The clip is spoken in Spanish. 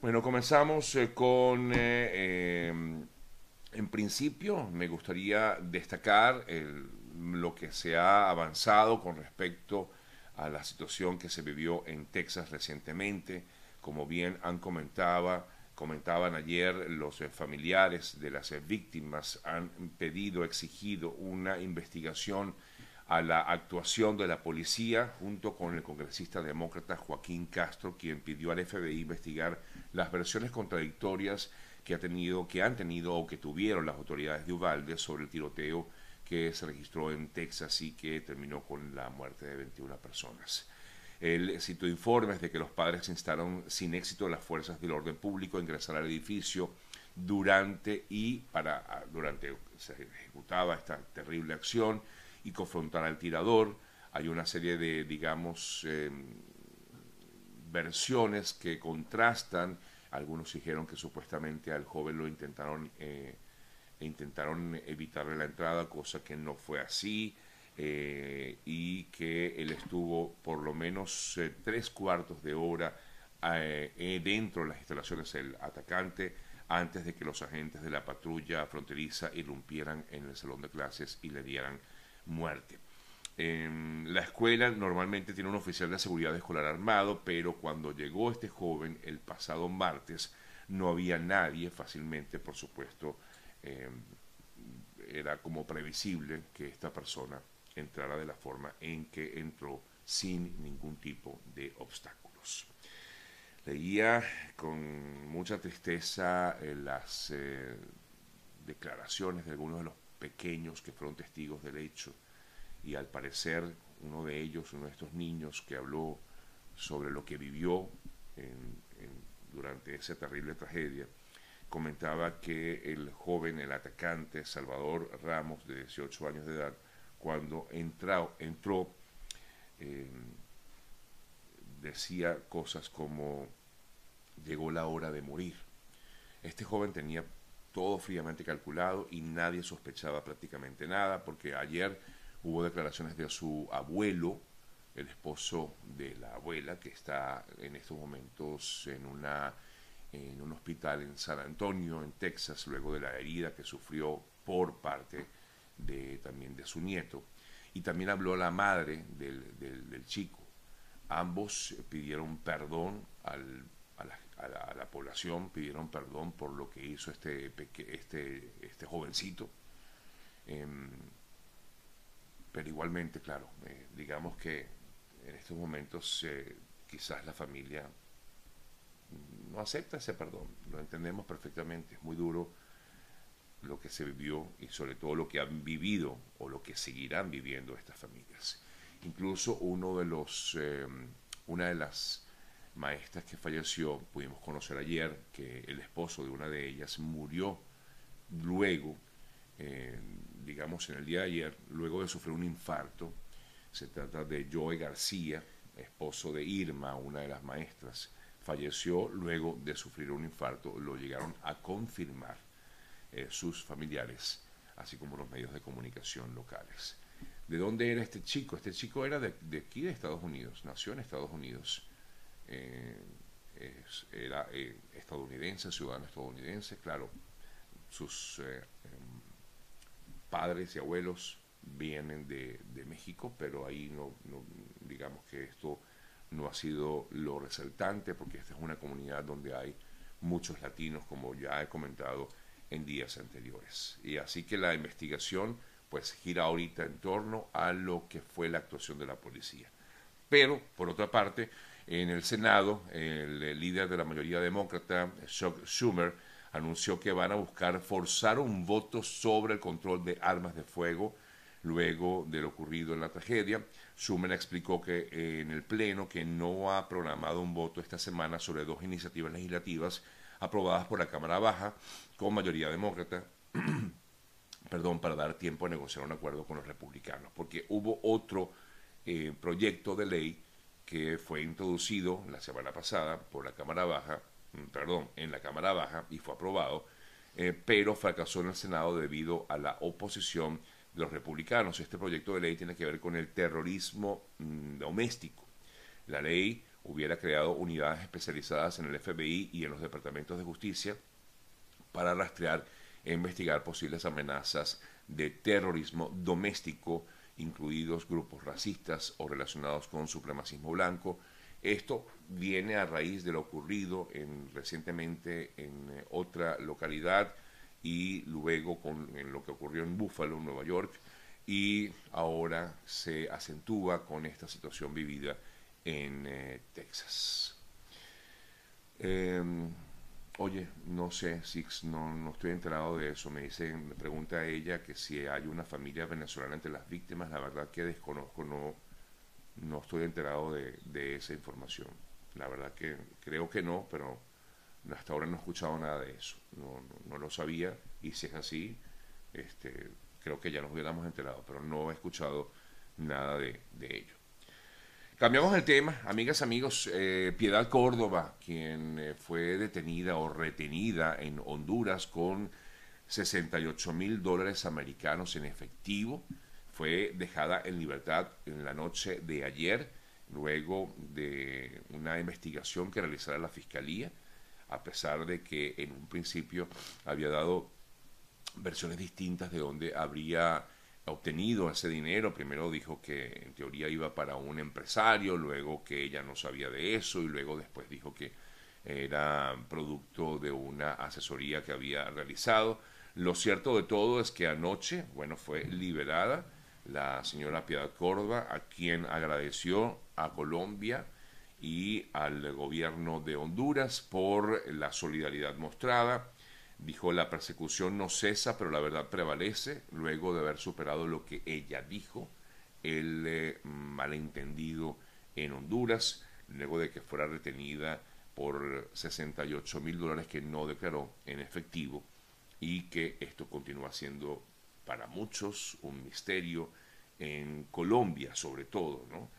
Bueno, comenzamos eh, con, eh, em, en principio, me gustaría destacar lo que se ha avanzado con respecto a la situación que se vivió en Texas recientemente. Como bien han comentado, comentaban ayer los eh, familiares de las víctimas, han pedido, exigido una investigación a la actuación de la policía junto con el congresista demócrata Joaquín Castro, quien pidió al FBI investigar las versiones contradictorias que ha tenido, que han tenido o que tuvieron las autoridades de Uvalde sobre el tiroteo que se registró en Texas y que terminó con la muerte de 21 personas. Él citó informes de que los padres instaron sin éxito las fuerzas del orden público a ingresar al edificio durante y para durante se ejecutaba esta terrible acción y confrontar al tirador. Hay una serie de, digamos, em, versiones que contrastan. Algunos dijeron que supuestamente al joven lo intentaron, eh, intentaron evitarle la entrada, cosa que no fue así. Eh, y que él estuvo por lo menos eh, tres cuartos de hora dentro de las instalaciones del atacante antes de que los agentes de la patrulla fronteriza irrumpieran en el salón de clases y le dieran muerte. la escuela normalmente tiene un oficial de seguridad escolar armado, pero cuando llegó este joven el pasado martes no había nadie, fácilmente, por supuesto, em, era como previsible que esta persona entrara de la forma en que entró sin ningún tipo de obstáculos. Leía con mucha tristeza eh, las eh, declaraciones de algunos de los pequeños que fueron testigos del hecho y al parecer uno de ellos, uno de estos niños que habló sobre lo que vivió durante esa terrible tragedia, comentaba que el joven, el atacante Salvador Ramos, de 18 años de edad, cuando entró, entró decía cosas como llegó la hora de morir. Este joven tenía todo fríamente calculado y nadie sospechaba prácticamente nada, porque ayer hubo declaraciones de su abuelo, el esposo de la abuela, que está en estos momentos en, una, en un hospital en San Antonio, en Texas, luego de la herida que sufrió por parte de, también de su nieto. Y también habló la madre del, del chico. Ambos pidieron perdón al a la, población, pidieron perdón por lo que hizo este, este, este jovencito. Em, pero igualmente, claro, eh, digamos que en estos momentos eh, quizás la familia no acepta ese perdón, lo entendemos perfectamente, es muy duro lo que se vivió y sobre todo lo que han vivido o lo que seguirán viviendo estas familias. Incluso uno de los, em, una de las maestras que falleció, pudimos conocer ayer que el esposo de una de ellas murió luego, eh, digamos en el día de ayer, luego de sufrir un infarto. Se trata de Joe García, esposo de Irma, una de las maestras. Falleció luego de sufrir un infarto, lo llegaron a confirmar eh, sus familiares, así como los medios de comunicación locales. ¿De dónde era este chico? Este chico era de, de aquí, de Estados Unidos, nació en Estados Unidos eh, era eh, estadounidense, ciudadano estadounidense, claro, sus eh, em, padres y abuelos vienen de, México, pero ahí no, digamos que esto no ha sido lo resaltante, porque esta es una comunidad donde hay muchos latinos, como ya he comentado en días anteriores. Y así que la investigación pues gira ahorita en torno a lo que fue la actuación de la policía. Pero, por otra parte, en el Senado, el líder de la mayoría demócrata, Chuck Schumer, anunció que van a buscar forzar un voto sobre el control de armas de fuego luego de lo ocurrido en la tragedia. Schumer explicó que eh, en el Pleno que no ha programado un voto esta semana sobre dos iniciativas legislativas aprobadas por la Cámara Baja con mayoría demócrata, perdón, para dar tiempo a negociar un acuerdo con los republicanos, porque hubo otro eh, proyecto de ley que fue introducido la semana pasada por la Cámara Baja, mm, perdón, en la Cámara Baja y fue aprobado, eh, pero fracasó en el Senado debido a la oposición de los republicanos. Este proyecto de ley tiene que ver con el terrorismo mm, doméstico. La ley hubiera creado unidades especializadas en el FBI y en los departamentos de justicia para rastrear e investigar posibles amenazas de terrorismo doméstico, incluidos grupos racistas o relacionados con supremacismo blanco. Esto viene a raíz de lo ocurrido en, recientemente en eh, otra localidad y luego con lo que ocurrió en Buffalo, Nueva York, y ahora se acentúa con esta situación vivida en eh, Texas. Em, oye, no sé, Six, no, no estoy enterado de eso. Me dice, me pregunta ella que si hay una familia venezolana entre las víctimas. La verdad que desconozco, no, no estoy enterado de, esa información. La verdad que creo que no, pero hasta ahora no he escuchado nada de eso. No, no, lo sabía y si es así, este, creo que ya nos hubiéramos enterado, pero no he escuchado nada de, de ello. Cambiamos el tema, amigas, amigos. Eh, Piedad Córdoba, quien eh, fue detenida o retenida en Honduras con 68 mil dólares americanos en efectivo, fue dejada en libertad en la noche de ayer, luego de una investigación que realizara la Fiscalía, a pesar de que en un principio había dado versiones distintas de dónde habría obtenido ese dinero. Primero dijo que en teoría iba para un empresario, luego que ella no sabía de eso y luego después dijo que era producto de una asesoría que había realizado. Lo cierto de todo es que anoche, bueno, fue liberada la señora Piedad Córdoba, a quien agradeció a Colombia y al gobierno de Honduras por la solidaridad mostrada Dijo, la persecución no cesa, pero la verdad prevalece, luego de haber superado lo que ella dijo, el eh, malentendido en Honduras, luego de que fuera retenida por 68 mil dólares que no declaró en efectivo y que esto continúa siendo para muchos un misterio en Colombia sobre todo, ¿no?